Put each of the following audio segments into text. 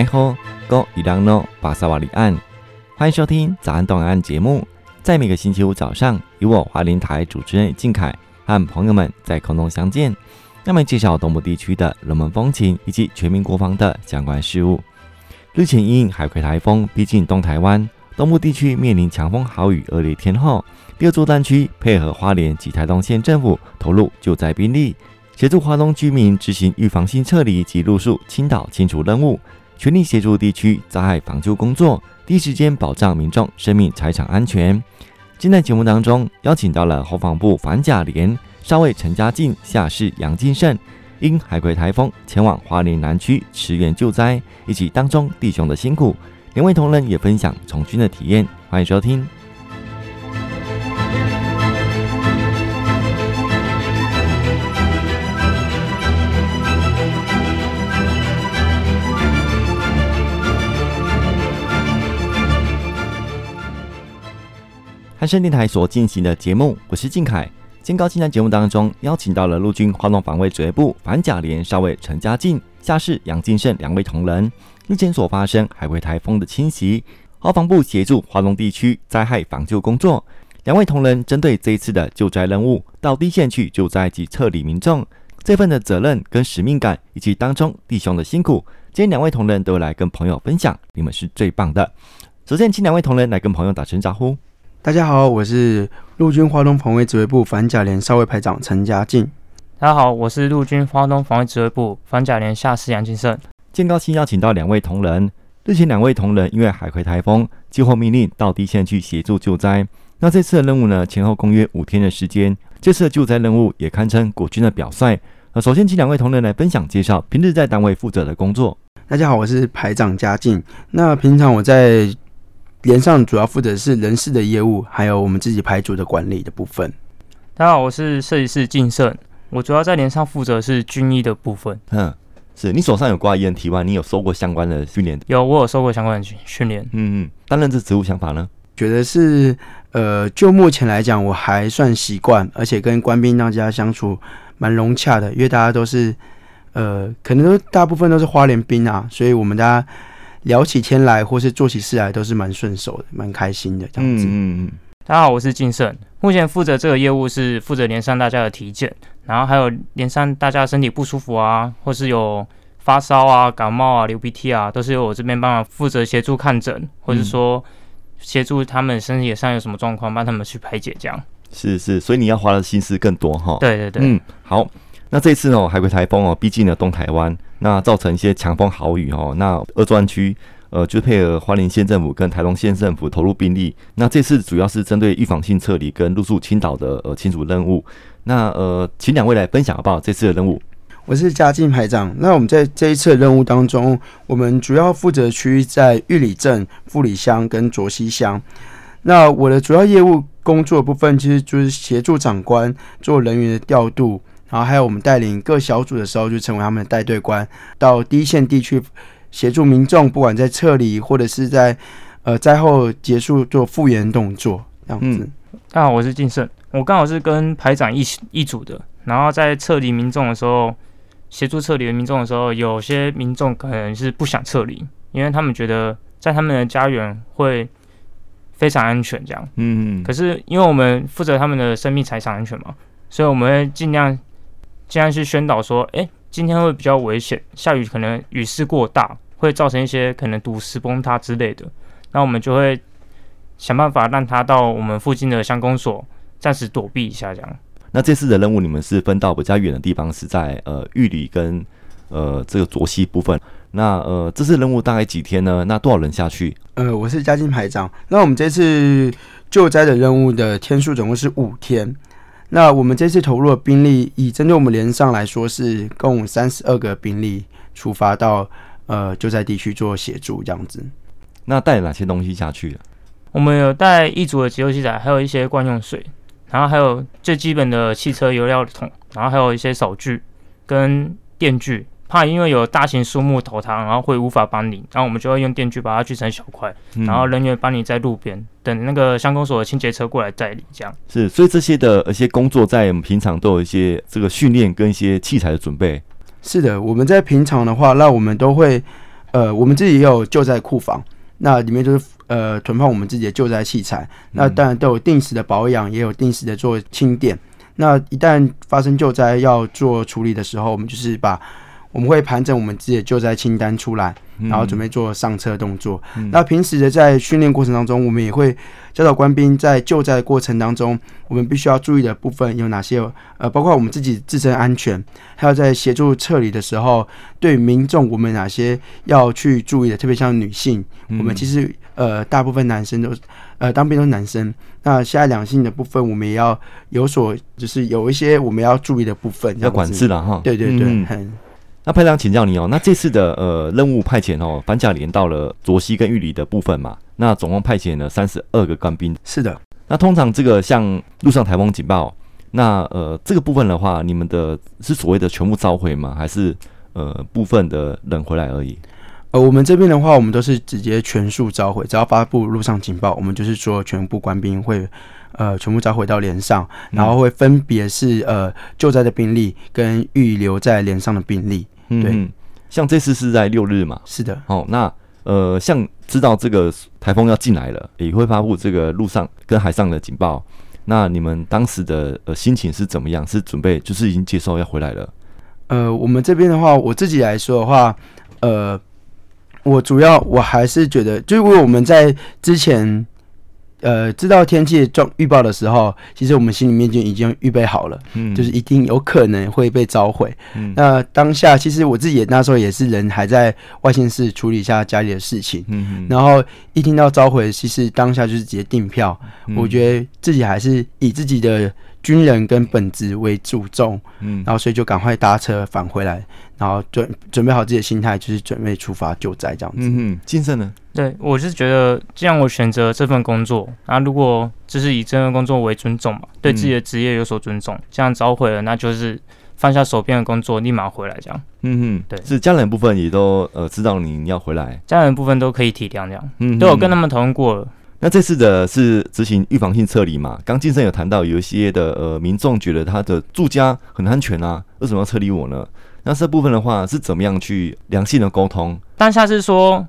奈何哥伊朗诺巴萨瓦里岸，欢迎收听早安东岸节目。在每个星期五早上，由我华联台主持人静凯和朋友们在空中相见，那么介绍东部地区的人文风情以及全民国防的相关事务。日前因海葵台风逼近东台湾，东部地区面临强风豪雨恶劣天候，第二作战区配合花莲及台东县政府投入救灾兵力，协助花东居民执行预防性撤离及路树倾倒清除任务。全力协助地区灾害防救工作，第一时间保障民众生命财产安全。今天节目当中邀请到了国防部反甲连少尉陈家进、下士杨金胜，因海葵台风前往华林南区驰援救灾，以及当中弟兄的辛苦。两位同仁也分享从军的体验，欢迎收听。汉声电台所进行的节目，我是靖凯。今高清在节目当中邀请到了陆军花东防卫指挥部反甲连少尉陈家进、下士杨进胜两位同仁。日前所发生海葵台风的侵袭，国防部协助华东地区灾害防救工作。两位同仁针对这一次的救灾任务，到第一线去救灾及撤离民众，这份的责任跟使命感，以及当中弟兄的辛苦，今天两位同仁都来跟朋友分享，你们是最棒的。首先，请两位同仁来跟朋友打声招呼。大家好，我是陆军华东防卫指挥部反甲连少尉排长陈家进。大家好，我是陆军华东防卫指挥部反甲连下士杨金胜。建高兴邀请到两位同仁，日前两位同仁因为海葵台风，接获命令到第一线去协助救灾。那这次的任务呢，前后共约五天的时间。这次的救灾任务也堪称国军的表率。那首先请两位同仁来分享介绍平日在单位负责的工作。大家好，我是排长家进。那平常我在连上主要负责是人事的业务，还有我们自己排组的管理的部分。大家好，我是设计师晋胜，我主要在连上负责是军医的部分。嗯，是你手上有挂 EMT 你有受过相关的训练？有，我有受过相关的训训练。嗯嗯，担任这职务想法呢？觉得是呃，就目前来讲，我还算习惯，而且跟官兵大家相处蛮融洽的，因为大家都是呃，可能都大部分都是花莲兵啊，所以我们大家。聊起天来，或是做起事来，都是蛮顺手的，蛮开心的这样子。嗯嗯。大家好，我是金盛，目前负责这个业务是负责连上大家的体检，然后还有连上大家身体不舒服啊，或是有发烧啊、感冒啊、流鼻涕啊，都是由我这边帮忙负责协助看诊，或者说协助他们身体上有什么状况，帮他们去排解这样。是是，所以你要花的心思更多哈。对对对。嗯，好。那这次哦，海葵台风哦，逼近了东台湾，那造成一些强风豪雨哦。那二专区呃，就配合花莲县政府跟台东县政府投入兵力。那这次主要是针对预防性撤离跟路树倾倒的呃清除任务。那呃，请两位来分享好不好？这次的任务，我是嘉靖排长。那我们在这一次的任务当中，我们主要负责区在玉里镇、富里乡跟卓溪乡。那我的主要业务工作部分，其实就是协助长官做人员的调度。然后还有我们带领各小组的时候，就成为他们的带队官，到第一线地区协助民众，不管在撤离或者是在呃灾后结束做复原动作这样子。嗯、大家好，我是晋胜，我刚好是跟排长一一组的。然后在撤离民众的时候，协助撤离的民众的时候，有些民众可能是不想撤离，因为他们觉得在他们的家园会非常安全这样。嗯嗯。可是因为我们负责他们的生命财产安全嘛，所以我们会尽量。尽量去宣导说，哎、欸，今天会比较危险，下雨可能雨势过大，会造成一些可能堵石崩塌之类的。那我们就会想办法让他到我们附近的乡公所暂时躲避一下，这样。那这次的任务，你们是分到比较远的地方，是在呃玉里跟呃这个卓溪部分。那呃这次任务大概几天呢？那多少人下去？呃，我是嘉靖排长。那我们这次救灾的任务的天数总共是五天。那我们这次投入的兵力，以针对我们连上来说，是共三十二个兵力出发到呃救灾地区做协助这样子。那带哪些东西下去？我们有带一组的急救器材，还有一些惯用水，然后还有最基本的汽车油料桶，然后还有一些扫具跟电锯。怕因为有大型树木投它，然后会无法帮你，然后我们就会用电锯把它锯成小块，嗯、然后人员帮你在路边等那个乡公所的清洁车过来载你，这样。是，所以这些的一些工作在我们平常都有一些这个训练跟一些器材的准备。是的，我们在平常的话，那我们都会呃，我们自己也有救灾库房，那里面就是呃囤放我们自己的救灾器材，那当然都有定时的保养，也有定时的做清点。那一旦发生救灾要做处理的时候，我们就是把我们会盘整我们自己的救灾清单出来，然后准备做上车动作。嗯、那平时的在训练过程当中，我们也会教导官兵在救灾过程当中，我们必须要注意的部分有哪些？呃，包括我们自己自身安全，还有在协助撤离的时候，对民众我们哪些要去注意的？特别像女性，我们其实呃大部分男生都呃当兵都是男生。那现在两性的部分，我们也要有所，就是有一些我们要注意的部分，要管制了哈。对对对。嗯、那派长请教你哦，那这次的呃任务派遣哦，反甲连到了卓西跟玉里的部分嘛，那总共派遣了三十二个官兵。是的。那通常这个像陆上台风警报，那呃这个部分的话，你们的是所谓的全部召回吗？还是呃部分的人回来而已？呃，我们这边的话，我们都是直接全数召回，只要发布路上警报，我们就是说全部官兵会，呃，全部召回到连上，然后会分别是呃救灾的兵力跟预留在连上的兵力。对，嗯，像这次是在六日嘛？是的。哦，那呃，像知道这个台风要进来了，也会发布这个陆上跟海上的警报。那你们当时的呃心情是怎么样？是准备就是已经接受要回来了？呃，我们这边的话，我自己来说的话，呃。我主要我还是觉得，就因为我们在之前，呃，知道天气状预报的时候，其实我们心里面就已经预备好了，嗯，就是一定有可能会被召回。嗯，那当下其实我自己也那时候也是人还在外县市处理一下家里的事情，嗯嗯，然后一听到召回，其实当下就是直接订票，嗯，我觉得自己还是以自己的军人跟本职为注重，嗯，然后所以就赶快搭车返回来。然后准准备好自己的心态，就是准备出发救灾这样子。嗯嗯，晋胜呢？对，我是觉得，既然我选择这份工作，那如果就是以这份工作为尊重嘛，对自己的职业有所尊重，嗯、这样召回了，那就是放下手边的工作，立马回来这样。嗯嗯，对，是家人部分也都呃知道你要回来，家人部分都可以体谅这样。嗯，都有跟他们讨论过了。那这次的是执行预防性撤离嘛？刚晋生有谈到，有一些的呃民众觉得他的住家很安全啊，为什么要撤离我呢？那这部分的话是怎么样去良性的沟通？当下是说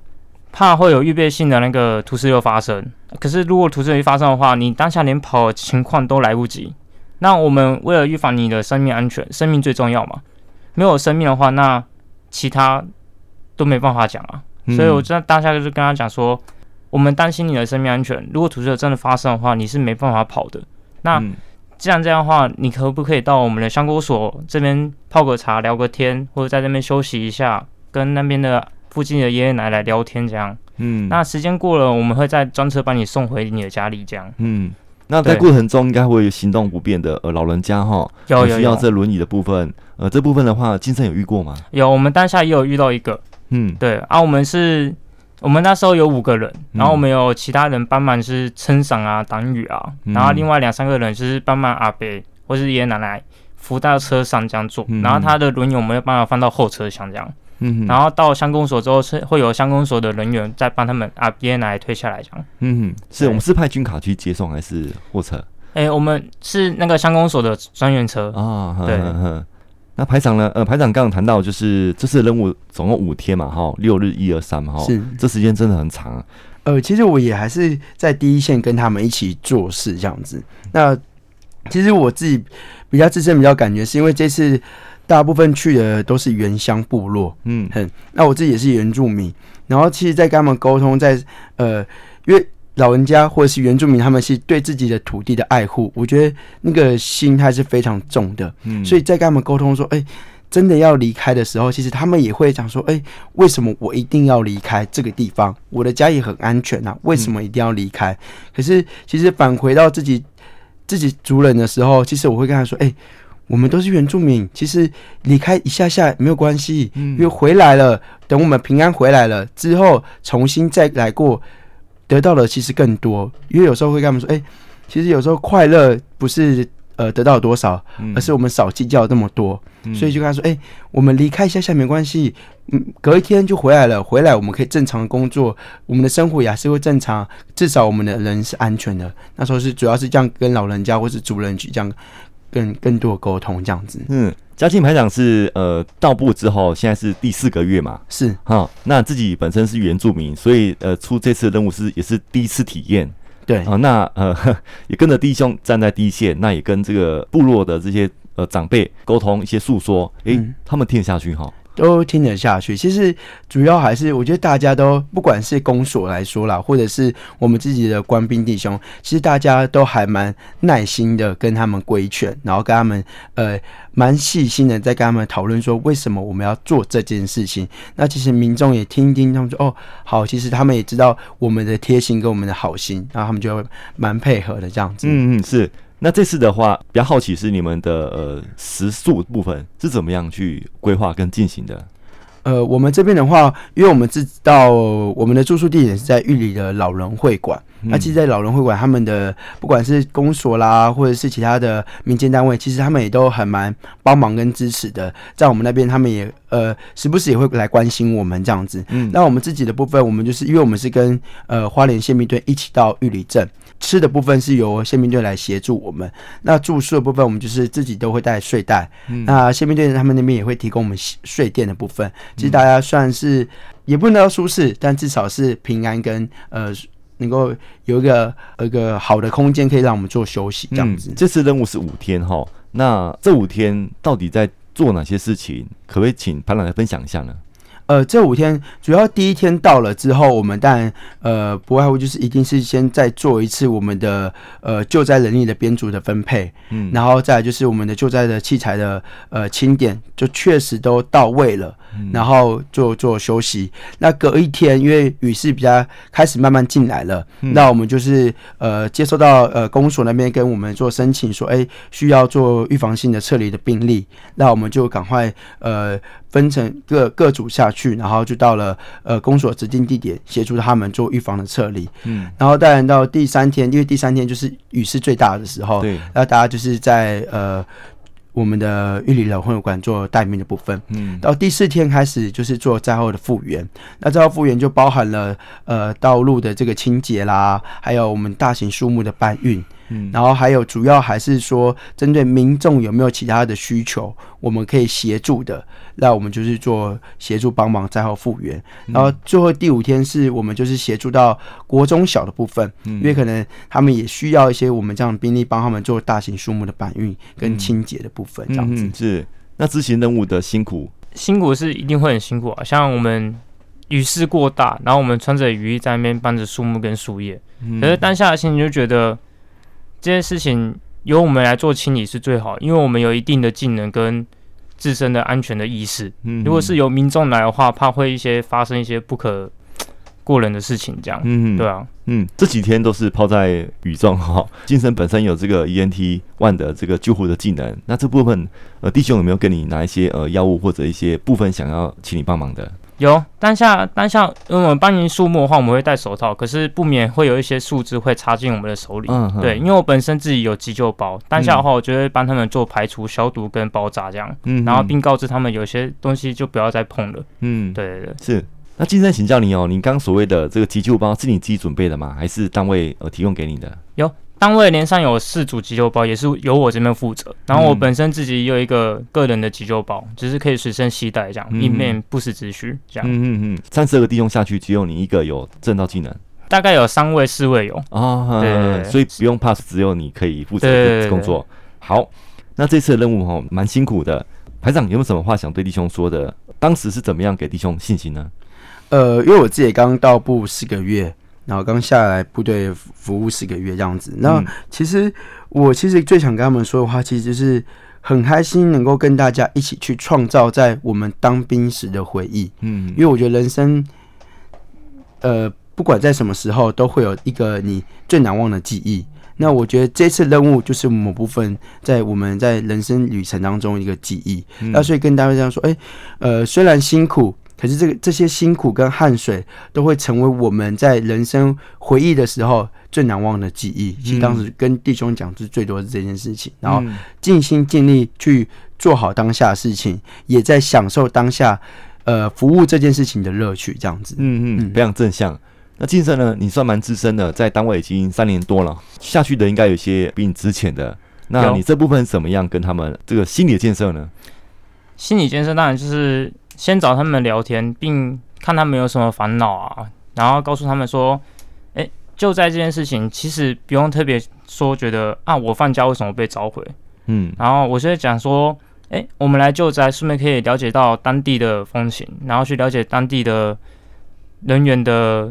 怕会有预备性的那个突石流发生，可是如果突石流发生的话，你当下连跑的情况都来不及。那我们为了预防你的生命安全，生命最重要嘛。没有生命的话，那其他都没办法讲啊。所以我在当下就是跟他讲说，我们担心你的生命安全。如果土石流真的发生的话，你是没办法跑的。那。嗯既然这样的话，你可不可以到我们的香菇所这边泡个茶、聊个天，或者在这边休息一下，跟那边的附近的爷爷奶奶聊天这样？嗯，那时间过了，我们会再专车把你送回你的家里这样。嗯，那在过程中应该会有行动不便的呃老人家哈，有需要这轮椅的部分，呃这部分的话，金生有遇过吗？有，我们当下也有遇到一个。嗯，对啊，我们是。我们那时候有五个人，然后我们有其他人帮忙是撑伞啊、挡雨啊，嗯、然后另外两三个人就是帮忙阿伯或是爷爷奶奶扶到车上这样做，嗯、然后他的轮椅我们要帮他放到后车厢这样，嗯、然后到乡公所之后是会有乡公所的人员再帮他们阿爷爷奶奶推下来这样。嗯，是我们是派军卡去接送还是货车？哎、欸，我们是那个乡公所的专员车。啊，对。呵呵那排长呢？呃，排长刚刚谈到，就是这次任务总共五天嘛，哈，六日一二三嘛，哈，是，这时间真的很长啊。呃，其实我也还是在第一线跟他们一起做事这样子。那其实我自己比较自身比较感觉，是因为这次大部分去的都是原乡部落，嗯，哼。那我自己也是原住民，然后其实，在跟他们沟通，在呃，因为。老人家或者是原住民，他们是对自己的土地的爱护，我觉得那个心态是非常重的。嗯，所以在跟他们沟通说，哎、欸，真的要离开的时候，其实他们也会讲说，哎、欸，为什么我一定要离开这个地方？我的家也很安全啊，为什么一定要离开？嗯、可是其实返回到自己自己族人的时候，其实我会跟他说，哎、欸，我们都是原住民，其实离开一下下没有关系，嗯，因为回来了，等我们平安回来了之后，重新再来过。得到的其实更多，因为有时候会跟他们说：“哎、欸，其实有时候快乐不是呃得到多少，而是我们少计较那么多。嗯”所以就跟他说：“哎、欸，我们离开一下下没关系，嗯，隔一天就回来了。回来我们可以正常的工作，我们的生活也还是会正常，至少我们的人是安全的。”那时候是主要是这样跟老人家或是主人去这样更更多的沟通这样子。嗯，嘉庆排长是呃到部之后，现在是第四个月嘛？是哈，那自己本身是原住民，所以呃出这次的任务是也是第一次体验。对啊，那呃 也跟着弟兄站在第一线，那也跟这个部落的这些呃长辈沟通一些诉说，诶、欸嗯，他们听得下去哈。都听得下去。其实主要还是，我觉得大家都不管是公所来说啦，或者是我们自己的官兵弟兄，其实大家都还蛮耐心的跟他们规劝，然后跟他们呃蛮细心的在跟他们讨论说为什么我们要做这件事情。那其实民众也听听，他们说哦好，其实他们也知道我们的贴心跟我们的好心，然后他们就会蛮配合的这样子。嗯嗯是。那这次的话，比较好奇是你们的呃食宿部分是怎么样去规划跟进行的？呃，我们这边的话，因为我们知道我们的住宿地点是在玉里的老人会馆。嗯、那其实，在老人会馆，他们的不管是公所啦，或者是其他的民间单位，其实他们也都很蛮帮忙跟支持的。在我们那边，他们也呃时不时也会来关心我们这样子。嗯，那我们自己的部分，我们就是因为我们是跟呃花莲宪兵队一起到玉里镇。吃的部分是由宪兵队来协助我们，那住宿的部分我们就是自己都会带睡袋。嗯、那宪兵队他们那边也会提供我们睡垫的部分。其实大家算是也不能说舒适，但至少是平安跟呃能够有一个一个好的空间可以让我们做休息这样子。嗯、这次任务是五天哈，那这五天到底在做哪些事情？可不可以请潘老来分享一下呢？呃，这五天主要第一天到了之后，我们当然呃不外乎就是一定是先再做一次我们的呃救灾人力的编组的分配，嗯，然后再来就是我们的救灾的器材的呃清点，就确实都到位了，嗯、然后做做休息。那隔一天，因为雨势比较开始慢慢进来了，嗯、那我们就是呃接收到呃公所那边跟我们做申请说，哎，需要做预防性的撤离的病例，那我们就赶快呃。分成各各组下去，然后就到了呃公所指定地点，协助他们做预防的撤离。嗯，然后当然到第三天，因为第三天就是雨势最大的时候，对，那大家就是在呃我们的玉里老会馆做待命的部分。嗯，到第四天开始就是做灾后的复原。那灾后复原就包含了呃道路的这个清洁啦，还有我们大型树木的搬运。嗯，然后还有主要还是说，针对民众有没有其他的需求，我们可以协助的，那我们就是做协助帮忙灾后复原。然后最后第五天是我们就是协助到国中小的部分，因为可能他们也需要一些我们这样的兵力帮他们做大型树木的搬运跟清洁的部分，这样子。是，那执行任务的辛苦，辛苦是一定会很辛苦啊。像我们雨势过大，然后我们穿着雨衣在那边搬着树木跟树叶，可是当下的心情就觉得。这件事情由我们来做清理是最好，因为我们有一定的技能跟自身的安全的意识。嗯，如果是由民众来的话，怕会一些发生一些不可过人的事情，这样。嗯，对啊，嗯，这几天都是泡在雨中哈。精神本身有这个 ENT one 的这个救护的技能，那这部分呃弟兄有没有跟你拿一些呃药物或者一些部分想要请你帮忙的？有当下当下，因为我们搬运树木的话，我们会戴手套，可是不免会有一些树枝会插进我们的手里。嗯，对，因为我本身自己有急救包，当下的话，我就会帮他们做排除、消毒跟包扎这样。嗯，然后并告知他们有些东西就不要再碰了。嗯，对对对，是。那金生请教你哦，你刚所谓的这个急救包是你自己准备的吗？还是单位呃提供给你的？有。单位连上有四组急救包，也是由我这边负责。然后我本身自己也有一个个人的急救包，只、就是可以随身携带，这样以免不时之需。这样，嗯嗯嗯，三十二个弟兄下去，只有你一个有正道技能，大概有三位四位有啊，对，对，所以不用怕，只有你可以负责的工作。好，那这次的任务哈，蛮辛苦的。排长有没有什么话想对弟兄说的？当时是怎么样给弟兄信心呢？呃，因为我自己刚到部四个月。然后刚下来部队服务四个月这样子，那其实我其实最想跟他们说的话，其实就是很开心能够跟大家一起去创造在我们当兵时的回忆。嗯，因为我觉得人生，呃，不管在什么时候都会有一个你最难忘的记忆。那我觉得这次任务就是某部分在我们在人生旅程当中一个记忆。那所以跟大家这样说，哎，呃，虽然辛苦。可是这个这些辛苦跟汗水都会成为我们在人生回忆的时候最难忘的记忆。其实当时跟弟兄讲是最多是这件事情，然后尽心尽力去做好当下的事情，也在享受当下呃服务这件事情的乐趣。这样子，嗯嗯，非常正向。那晋升呢？你算蛮资深的，在单位已经三年多了，下去的应该有些比你值钱的。那你这部分怎么样跟他们这个心理建设呢？心理建设当然就是先找他们聊天，并看他们有什么烦恼啊，然后告诉他们说，哎、欸，救灾这件事情其实不用特别说，觉得啊，我放假为什么被召回？嗯，然后我就会讲说，哎、欸，我们来救灾，顺便可以了解到当地的风情，然后去了解当地的人员的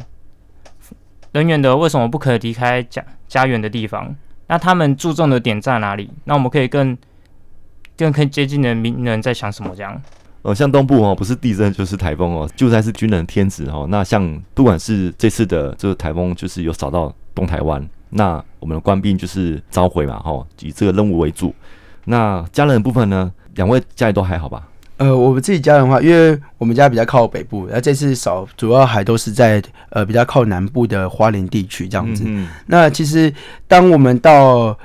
人员的为什么不可以离开家家园的地方？那他们注重的点在哪里？那我们可以更更可以接近的民人在想什么？这样。呃，像东部哦，不是地震就是台风哦，救灾是军人天职哦。那像不管是这次的这个台风，就是有扫到东台湾，那我们的官兵就是召回嘛，哈，以这个任务为主。那家人的部分呢，两位家里都还好吧？呃，我们自己家人的话，因为我们家比较靠北部，那这次扫主要还都是在呃比较靠南部的花莲地区这样子。那其实当我们到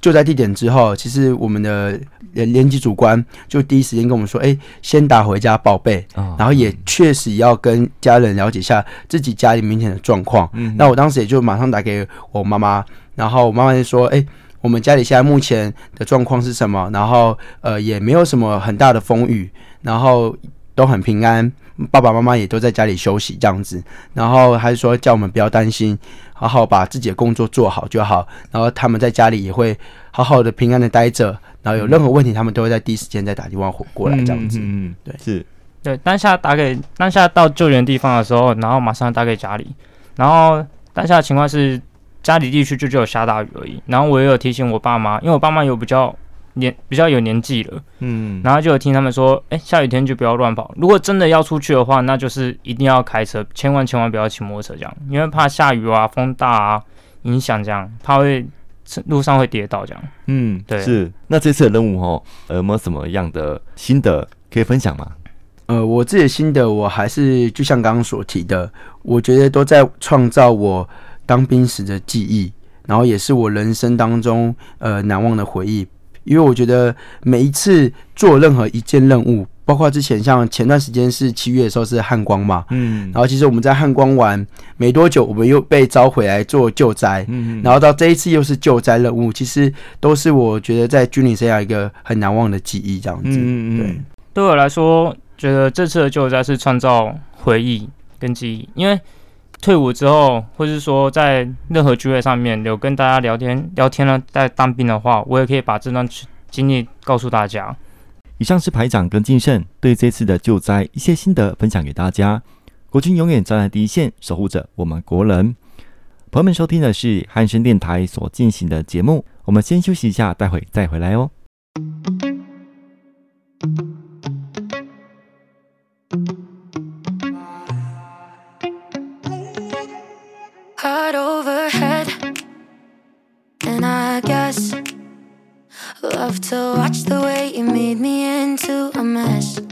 救灾地点之后，其实我们的连级主官就第一时间跟我们说：“哎、欸，先打回家报备，哦、然后也确实要跟家人了解一下自己家里明显的状况。嗯”那我当时也就马上打给我妈妈，然后我妈妈就说：“哎、欸，我们家里现在目前的状况是什么？然后呃也没有什么很大的风雨，然后都很平安，爸爸妈妈也都在家里休息这样子。然后还是说叫我们不要担心。”好好把自己的工作做好就好，然后他们在家里也会好好的平安的待着，然后有任何问题，他们都会在第一时间再打电话过来这样子。嗯，嗯，对，是，对，当下打给当下到救援地方的时候，然后马上打给家里，然后当下的情况是家里地区就只有下大雨而已，然后我也有提醒我爸妈，因为我爸妈有比较。年比较有年纪了，嗯，然后就有听他们说，哎、欸，下雨天就不要乱跑。如果真的要出去的话，那就是一定要开车，千万千万不要骑摩托车这样，因为怕下雨啊、风大啊影响这样，怕会路上会跌倒这样。嗯，对。是，那这次的任务哦，有没有什么样的心得可以分享吗？呃，我自己的心得，我还是就像刚刚所提的，我觉得都在创造我当兵时的记忆，然后也是我人生当中呃难忘的回忆。因为我觉得每一次做任何一件任务，包括之前像前段时间是七月的时候是汉光嘛，嗯，然后其实我们在汉光玩没多久，我们又被召回来做救灾，嗯，然后到这一次又是救灾任务，其实都是我觉得在军旅生涯一个很难忘的记忆，这样子，嗯，对，对我来说，觉得这次的救灾是创造回忆跟记忆，因为。退伍之后，或是说在任何聚会上面有跟大家聊天聊天了，在当兵的话，我也可以把这段经历告诉大家。以上是排长跟金胜对这次的救灾一些心得分享给大家。国军永远站在第一线，守护着我们国人。朋友们，收听的是汉声电台所进行的节目，我们先休息一下，待会再回来哦。shot overhead. And I guess, love to watch the way you made me into a mess.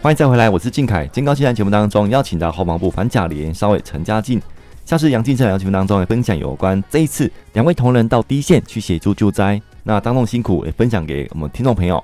欢迎再回来我是靖凯。今高新闻节目当中邀请到后防部反贾玲稍微陈家进下次杨静在聊天当中也分享有关这一次两位同仁到低线去协助救灾那当中辛苦也分享给我们听众朋友。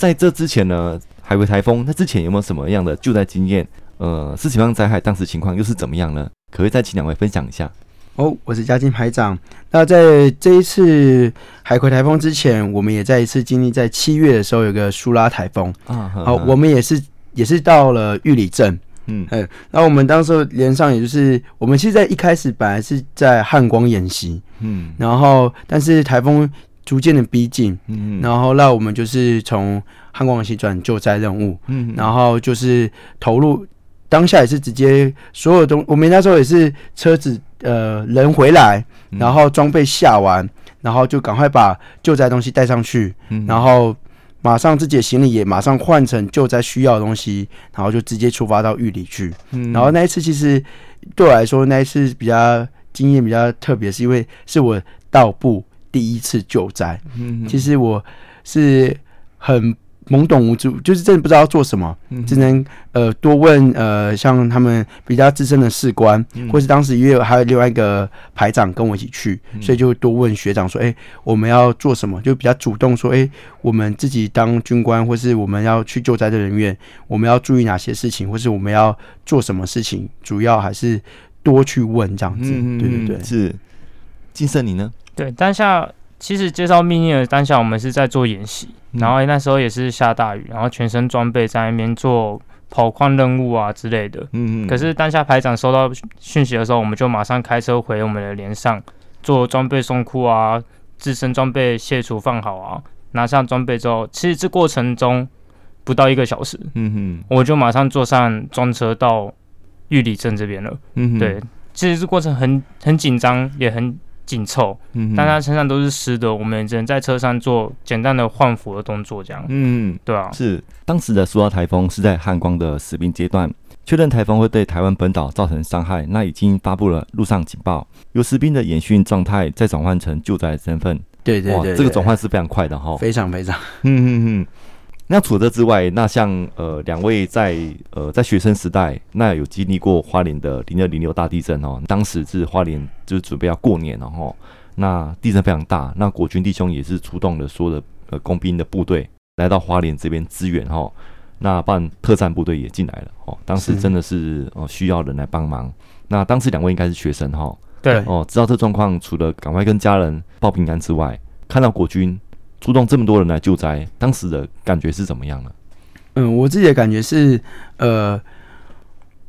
在这之前呢，海葵台风，那之前有没有什么样的救灾经验？呃，是什么样灾害？当时情况又是怎么样呢？可不可以再请两位分享一下？哦，我是嘉靖排长。那在这一次海葵台风之前，我们也在一次经历，在七月的时候有个苏拉台风啊。好，我们也是。也是到了玉里镇，嗯，嗯，那我们当时连上，也就是我们其实，在一开始本来是在汉光演习，嗯，然后但是台风逐渐的逼近，嗯，然后那我们就是从汉光演习转救灾任务，嗯，然后就是投入当下也是直接所有东，我们那时候也是车子呃人回来，然后装备下完，然后就赶快把救灾东西带上去，嗯，然后。马上自己的行李也马上换成救灾需要的东西，然后就直接出发到玉里去。嗯，然后那一次其实对我来说，那一次比较经验比较特别，是因为是我到部第一次救灾。嗯，其实我是很。懵懂无知，就是真的不知道要做什么，嗯、只能呃多问呃像他们比较资深的士官，嗯、或是当时也有还有另外一个排长跟我一起去，嗯、所以就多问学长说，哎、欸，我们要做什么？就比较主动说，哎、欸，我们自己当军官，或是我们要去救灾的人员，我们要注意哪些事情，或是我们要做什么事情？主要还是多去问这样子，嗯、对对对，是。晋胜你呢？对，当下其实接到命令的当下，我们是在做演习。然后那时候也是下大雨，然后全身装备在那边做跑矿任务啊之类的。嗯嗯。可是当下排长收到讯息的时候，我们就马上开车回我们的连上，做装备送库啊，自身装备卸除放好啊，拿上装备之后，其实这过程中不到一个小时，嗯哼，我就马上坐上专车到玉里镇这边了。嗯哼，对，其实这过程很很紧张，也很。紧凑，嗯，但他身上都是湿的，我们只能在车上做简单的换服的动作，这样，嗯，对啊，是。当时的苏拉台风是在汉光的实兵阶段，确认台风会对台湾本岛造成伤害，那已经发布了陆上警报，由士兵的演训状态再转换成救灾身份，对对对，对，这个转换是非常快的哈，非常非常，嗯嗯嗯。那除了这之外，那像呃两位在呃在学生时代，那有经历过花莲的零二零六大地震哦。当时是花莲就是准备要过年了哈，那地震非常大，那国军弟兄也是出动了所有的呃工兵的部队来到花莲这边支援哈。那办特战部队也进来了哦。当时真的是哦需要人来帮忙。那当时两位应该是学生哈，对哦，知道这状况，除了赶快跟家人报平安之外，看到国军。出动这么多人来救灾，当时的感觉是怎么样呢？嗯，我自己的感觉是，呃，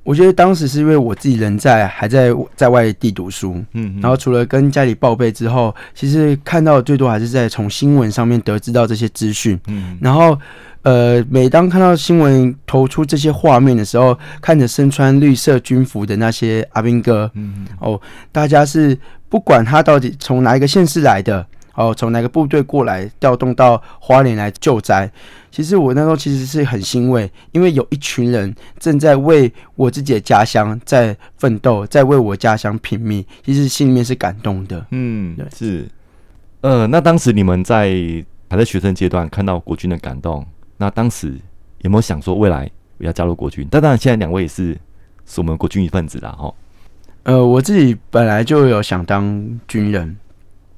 我觉得当时是因为我自己人在还在在外地读书，嗯哼，然后除了跟家里报备之后，其实看到的最多还是在从新闻上面得知到这些资讯，嗯，然后呃，每当看到新闻投出这些画面的时候，看着身穿绿色军服的那些阿兵哥，嗯，哦，大家是不管他到底从哪一个县市来的。哦，从哪个部队过来调动到花莲来救灾？其实我那时候其实是很欣慰，因为有一群人正在为我自己的家乡在奋斗，在为我家乡拼命，其实心里面是感动的。嗯，对，是。呃，那当时你们在还在学生阶段看到国军的感动，那当时有没有想说未来要加入国军？但当然，现在两位也是是我们国军一份子啦。哈。呃，我自己本来就有想当军人。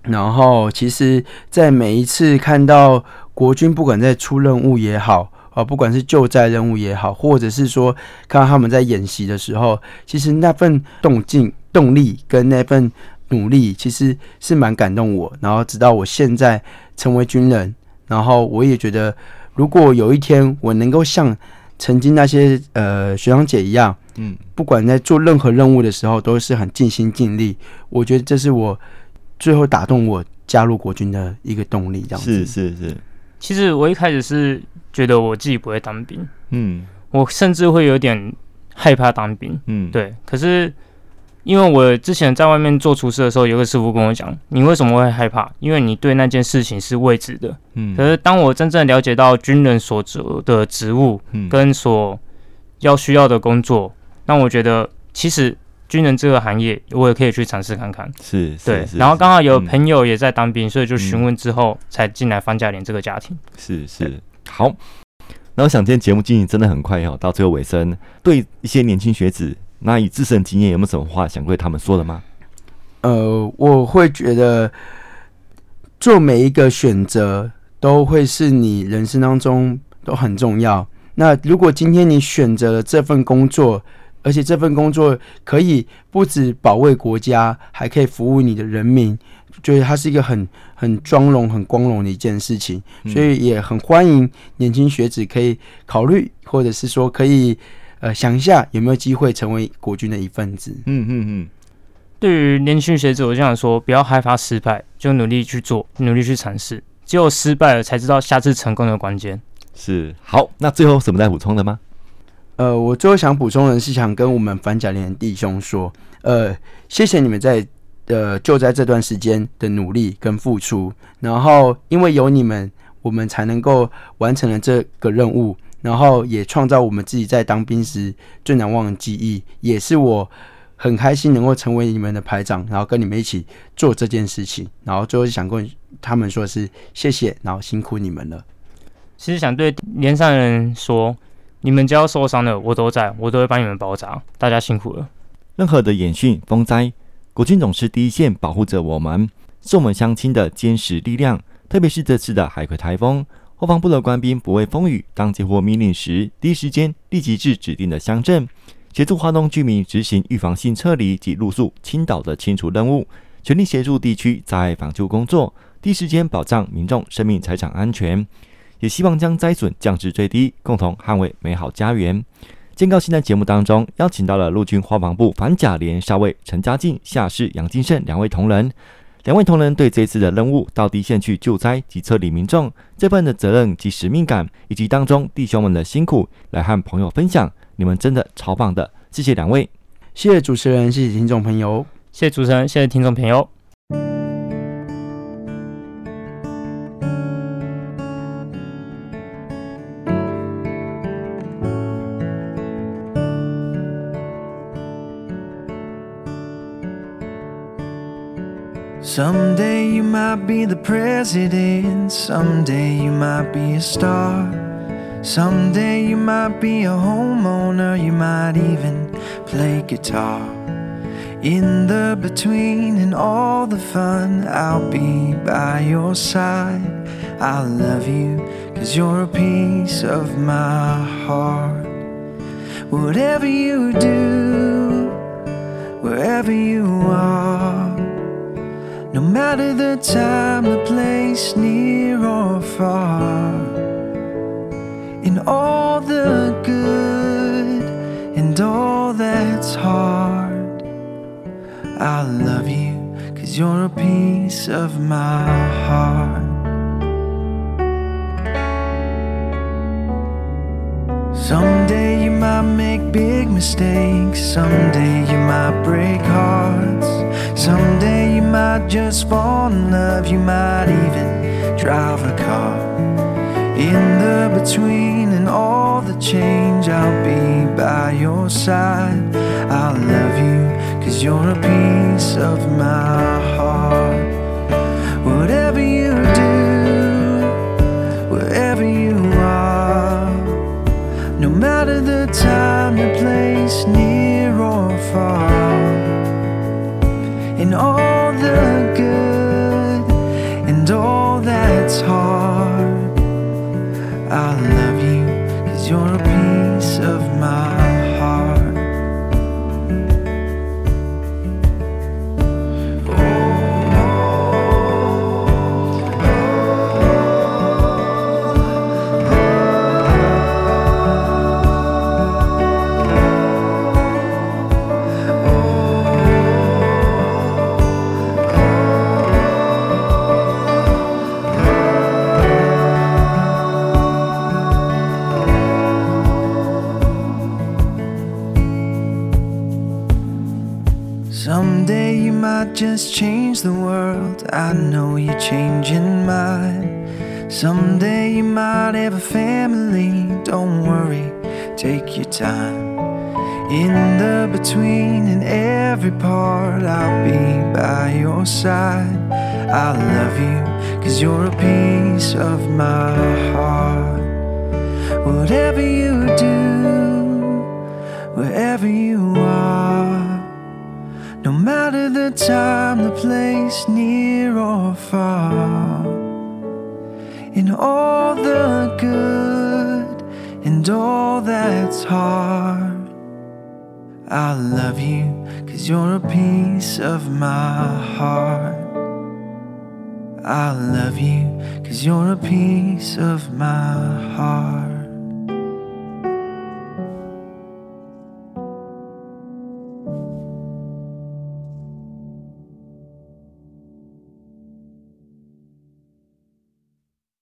然后，其实，在每一次看到国军不管在出任务也好，啊，不管是救灾任务也好，或者是说看到他们在演习的时候，其实那份动静、动力跟那份努力，其实是蛮感动我。然后，直到我现在成为军人，然后我也觉得，如果有一天我能够像曾经那些呃学长姐一样，嗯，不管在做任何任务的时候都是很尽心尽力，我觉得这是我。最后打动我加入国军的一个动力，这样子。是是是。其实我一开始是觉得我自己不会当兵，嗯，我甚至会有点害怕当兵，嗯，对。可是因为我之前在外面做厨师的时候，有个师傅跟我讲：“你为什么会害怕？因为你对那件事情是未知的。”嗯。可是当我真正了解到军人所做的职务，跟所要需要的工作，让我觉得其实。军人这个行业，我也可以去尝试看看。是，对。然后刚好有朋友也在当兵，所以就询问之后才进来方家连这个家庭。是是。好，那我想今天节目进行真的很快哦，到最后尾声，对一些年轻学子，那以自身经验有没有什么话想对他们说的吗？呃，我会觉得做每一个选择都会是你人生当中都很重要。那如果今天你选择了这份工作，而且这份工作可以不止保卫国家，还可以服务你的人民，觉得它是一个很很庄荣、很光荣的一件事情。所以也很欢迎年轻学子可以考虑，或者是说可以呃想一下有没有机会成为国军的一份子。嗯嗯嗯。对于年轻学子，我就想说，不要害怕失败，就努力去做，努力去尝试。只有失败了，才知道下次成功的关键。是。好，那最后什么再补充的吗？呃，我最后想补充的是，想跟我们反甲连弟兄说，呃，谢谢你们在呃就在这段时间的努力跟付出，然后因为有你们，我们才能够完成了这个任务，然后也创造我们自己在当兵时最难忘的记忆，也是我。很开心能够成为你们的排长，然后跟你们一起做这件事情，然后最后想跟他们说是谢谢，然后辛苦你们了。其实想对连上人说，你们只要受伤了，我都在，我都会帮你们包扎。大家辛苦了。任何的演训、风灾，国军总是第一线保护着我们，是我们乡亲的坚实力量。特别是这次的海葵台风，后方部的官兵不畏风雨，当接获命令时，第一时间立即至指定的乡镇。协助花东居民执行预防性撤离及露宿倾倒的清除任务，全力协助地区灾害防救工作，第一时间保障民众生命财产安全，也希望将灾损降至最低，共同捍卫美好家园。今天高兴在节目当中邀请到了陆军花防部反甲连少尉陈家进、下士杨金胜两位同仁，两位同仁对这次的任务到第一线去救灾及撤离民众这份的责任及使命感，以及当中弟兄们的辛苦，来和朋友分享。你们真的超棒的，谢谢两位，谢谢主持人，谢谢听众朋友，谢谢主持人，谢谢听众朋友。Someday you might be the president, someday you might be a star. Someday you might be a homeowner, you might even play guitar. In the between and all the fun, I'll be by your side. I love you, cause you're a piece of my heart. Whatever you do, wherever you are, matter the time, the place, near or far in all the good and all that's hard. I love you, cause you're a piece of my heart. Someday you might make big mistakes, someday you might break hearts, someday you might just fall in love, you might even drive a car. In the between and all the change, I'll be by your side. I love you, cause you're a piece of my heart. Whatever you do, Someday you might have a family. Don't worry, take your time. In the between and every part, I'll be by your side. I love you, cause you're a piece of my heart. Whatever you do, wherever you are, no matter the time, the place, near or far, in all the good and all that's hard. I love you, cause you're a piece of my heart. I love you, cause you're a piece of my heart.